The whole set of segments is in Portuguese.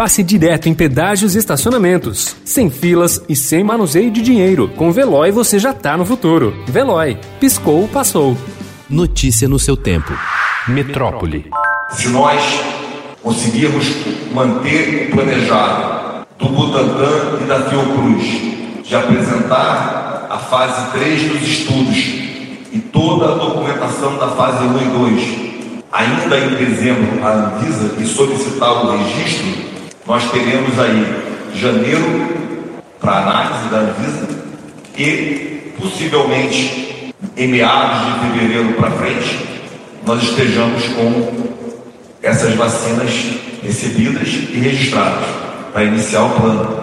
passe direto em pedágios e estacionamentos. Sem filas e sem manuseio de dinheiro. Com Veloy você já tá no futuro. Veloy. Piscou, passou. Notícia no seu tempo. Metrópole. Se nós conseguirmos manter o planejado do Butantan e da Fiocruz de apresentar a fase 3 dos estudos e toda a documentação da fase 1 e 2 ainda em dezembro a Anvisa e solicitar o registro, nós teremos aí janeiro para análise da Anvisa e possivelmente em meados de fevereiro para frente nós estejamos com essas vacinas recebidas e registradas para iniciar o plano.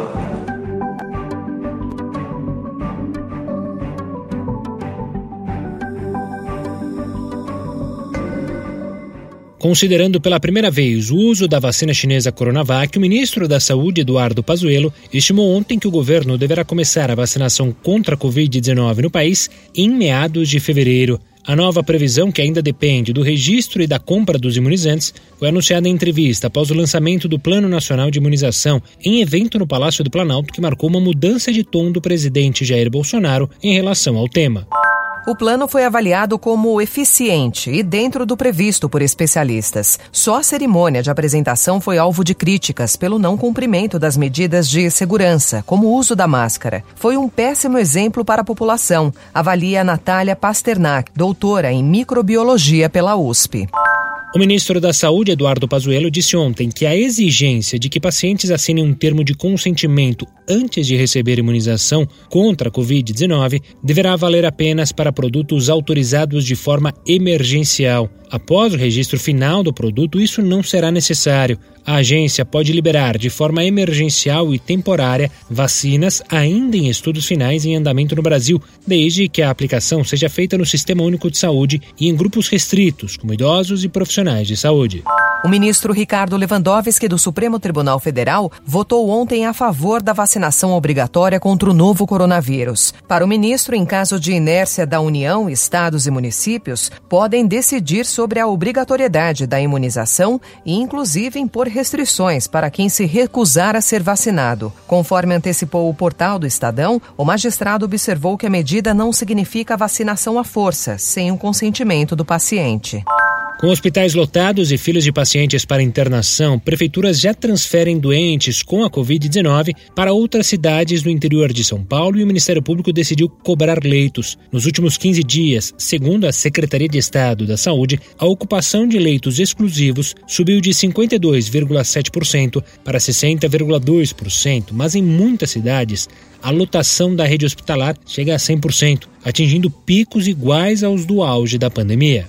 Considerando pela primeira vez o uso da vacina chinesa Coronavac, o ministro da Saúde, Eduardo Pazuello, estimou ontem que o governo deverá começar a vacinação contra a Covid-19 no país em meados de fevereiro. A nova previsão, que ainda depende do registro e da compra dos imunizantes, foi anunciada em entrevista após o lançamento do Plano Nacional de Imunização em evento no Palácio do Planalto que marcou uma mudança de tom do presidente Jair Bolsonaro em relação ao tema. O plano foi avaliado como eficiente e dentro do previsto por especialistas. Só a cerimônia de apresentação foi alvo de críticas pelo não cumprimento das medidas de segurança, como o uso da máscara. Foi um péssimo exemplo para a população, avalia Natália Pasternak, doutora em microbiologia pela USP. O ministro da Saúde, Eduardo Pazuello, disse ontem que a exigência de que pacientes assinem um termo de consentimento antes de receber imunização contra a Covid-19 deverá valer apenas para produtos autorizados de forma emergencial. Após o registro final do produto, isso não será necessário. A agência pode liberar de forma emergencial e temporária vacinas ainda em estudos finais em andamento no Brasil, desde que a aplicação seja feita no Sistema Único de Saúde e em grupos restritos, como idosos e profissionais de saúde. O ministro Ricardo Lewandowski do Supremo Tribunal Federal votou ontem a favor da vacinação obrigatória contra o novo coronavírus. Para o ministro, em caso de inércia da União, estados e municípios podem decidir sobre a obrigatoriedade da imunização e, inclusive, impor restrições para quem se recusar a ser vacinado. Conforme antecipou o portal do Estadão, o magistrado observou que a medida não significa vacinação à força, sem o consentimento do paciente. Com hospitais lotados e filas de pacientes para internação, prefeituras já transferem doentes com a Covid-19 para outras cidades do interior de São Paulo e o Ministério Público decidiu cobrar leitos. Nos últimos 15 dias, segundo a Secretaria de Estado da Saúde, a ocupação de leitos exclusivos subiu de 52,7% para 60,2%, mas em muitas cidades a lotação da rede hospitalar chega a 100%, atingindo picos iguais aos do auge da pandemia.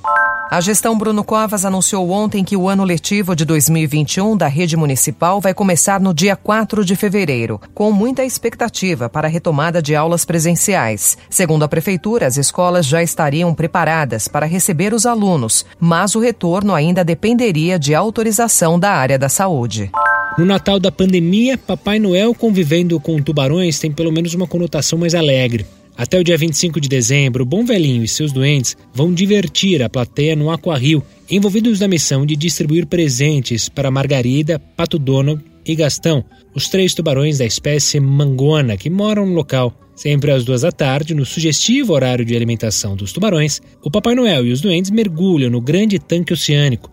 A gestão Bruno Covas anunciou ontem que o ano letivo de 2021 da rede municipal vai começar no dia 4 de fevereiro, com muita expectativa para a retomada de aulas presenciais. Segundo a prefeitura, as escolas já estariam preparadas para receber os alunos, mas o retorno ainda dependeria de autorização da área da saúde. No Natal da pandemia, Papai Noel convivendo com tubarões tem pelo menos uma conotação mais alegre. Até o dia 25 de dezembro, o Bom Velhinho e seus doentes vão divertir a plateia no Aquarrio, envolvidos na missão de distribuir presentes para Margarida, Pato Donald e Gastão, os três tubarões da espécie mangona que moram no local. Sempre às duas da tarde, no sugestivo horário de alimentação dos tubarões, o Papai Noel e os doentes mergulham no grande tanque oceânico,